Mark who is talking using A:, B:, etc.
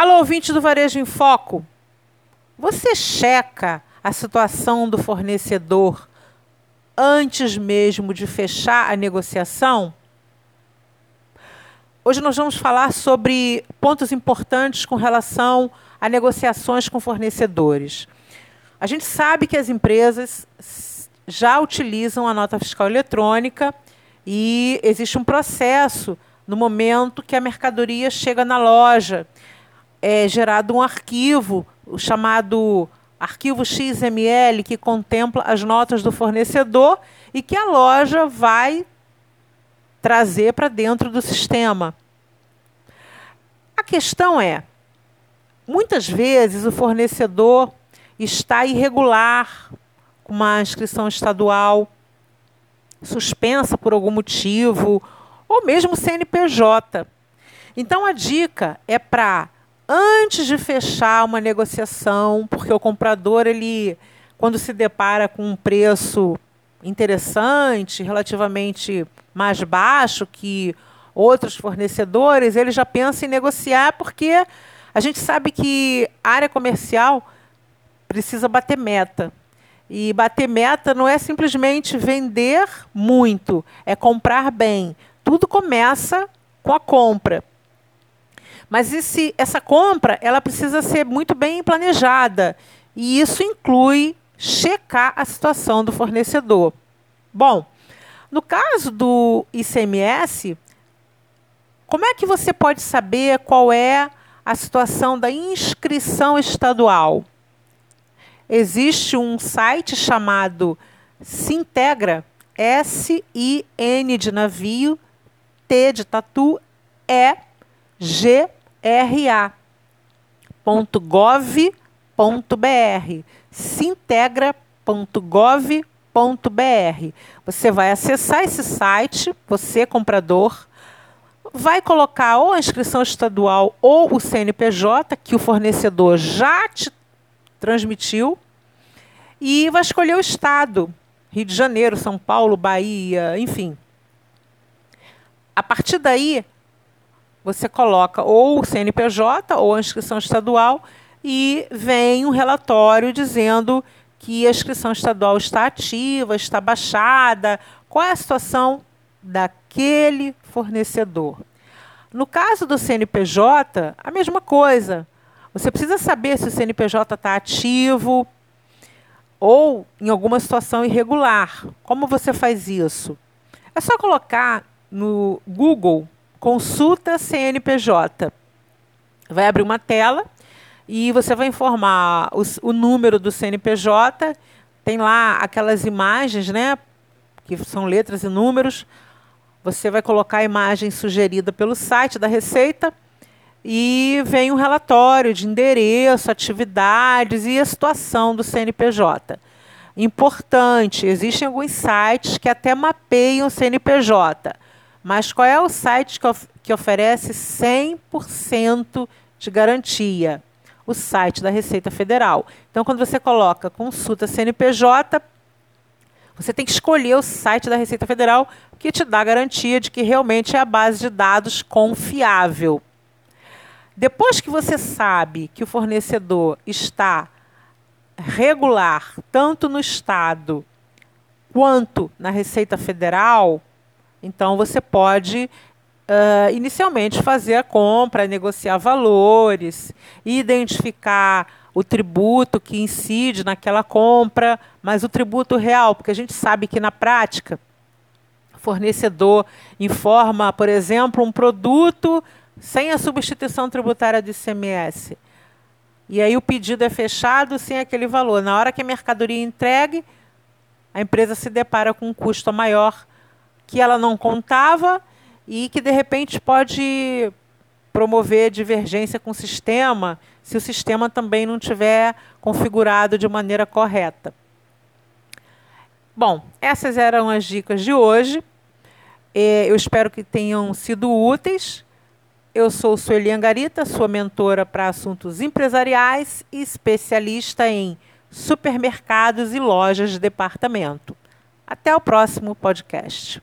A: Alô, ouvinte do Varejo em Foco. Você checa a situação do fornecedor antes mesmo de fechar a negociação? Hoje nós vamos falar sobre pontos importantes com relação a negociações com fornecedores. A gente sabe que as empresas já utilizam a nota fiscal eletrônica e existe um processo no momento que a mercadoria chega na loja. É gerado um arquivo, chamado arquivo XML, que contempla as notas do fornecedor e que a loja vai trazer para dentro do sistema. A questão é, muitas vezes o fornecedor está irregular, com uma inscrição estadual suspensa por algum motivo, ou mesmo CNPJ. Então a dica é para antes de fechar uma negociação, porque o comprador ele quando se depara com um preço interessante, relativamente mais baixo que outros fornecedores, ele já pensa em negociar porque a gente sabe que a área comercial precisa bater meta. E bater meta não é simplesmente vender muito, é comprar bem. Tudo começa com a compra. Mas esse, essa compra ela precisa ser muito bem planejada. E isso inclui checar a situação do fornecedor. Bom, no caso do ICMS, como é que você pode saber qual é a situação da inscrição estadual? Existe um site chamado Sintegra, S-I-N de navio, T de tatu, E, G, R, A.gov.br. Sintegra.gov.br. Você vai acessar esse site, você comprador, vai colocar ou a inscrição estadual ou o CNPJ que o fornecedor já te transmitiu e vai escolher o estado, Rio de Janeiro, São Paulo, Bahia, enfim. A partir daí, você coloca ou o CNPJ ou a inscrição estadual e vem um relatório dizendo que a inscrição estadual está ativa, está baixada, qual é a situação daquele fornecedor. No caso do CNPJ, a mesma coisa. Você precisa saber se o CNPJ está ativo ou em alguma situação irregular. Como você faz isso? É só colocar no Google consulta CNPJ. Vai abrir uma tela e você vai informar os, o número do CNPJ. Tem lá aquelas imagens, né? Que são letras e números. Você vai colocar a imagem sugerida pelo site da Receita e vem um relatório de endereço, atividades e a situação do CNPJ. Importante, existem alguns sites que até mapeiam o CNPJ, mas qual é o site que, of que oferece 100% de garantia? O site da Receita Federal. Então, quando você coloca consulta CNPJ, você tem que escolher o site da Receita Federal que te dá garantia de que realmente é a base de dados confiável. Depois que você sabe que o fornecedor está regular, tanto no Estado quanto na Receita Federal, então você pode uh, inicialmente fazer a compra, negociar valores, identificar o tributo que incide naquela compra, mas o tributo real, porque a gente sabe que na prática, fornecedor informa, por exemplo, um produto sem a substituição tributária do ICMS. E aí o pedido é fechado sem aquele valor. Na hora que a mercadoria entregue, a empresa se depara com um custo maior que ela não contava e que de repente pode promover divergência com o sistema, se o sistema também não tiver configurado de maneira correta. Bom, essas eram as dicas de hoje. É, eu espero que tenham sido úteis. Eu sou Sueli Angarita, sua mentora para assuntos empresariais e especialista em supermercados e lojas de departamento. Até o próximo podcast.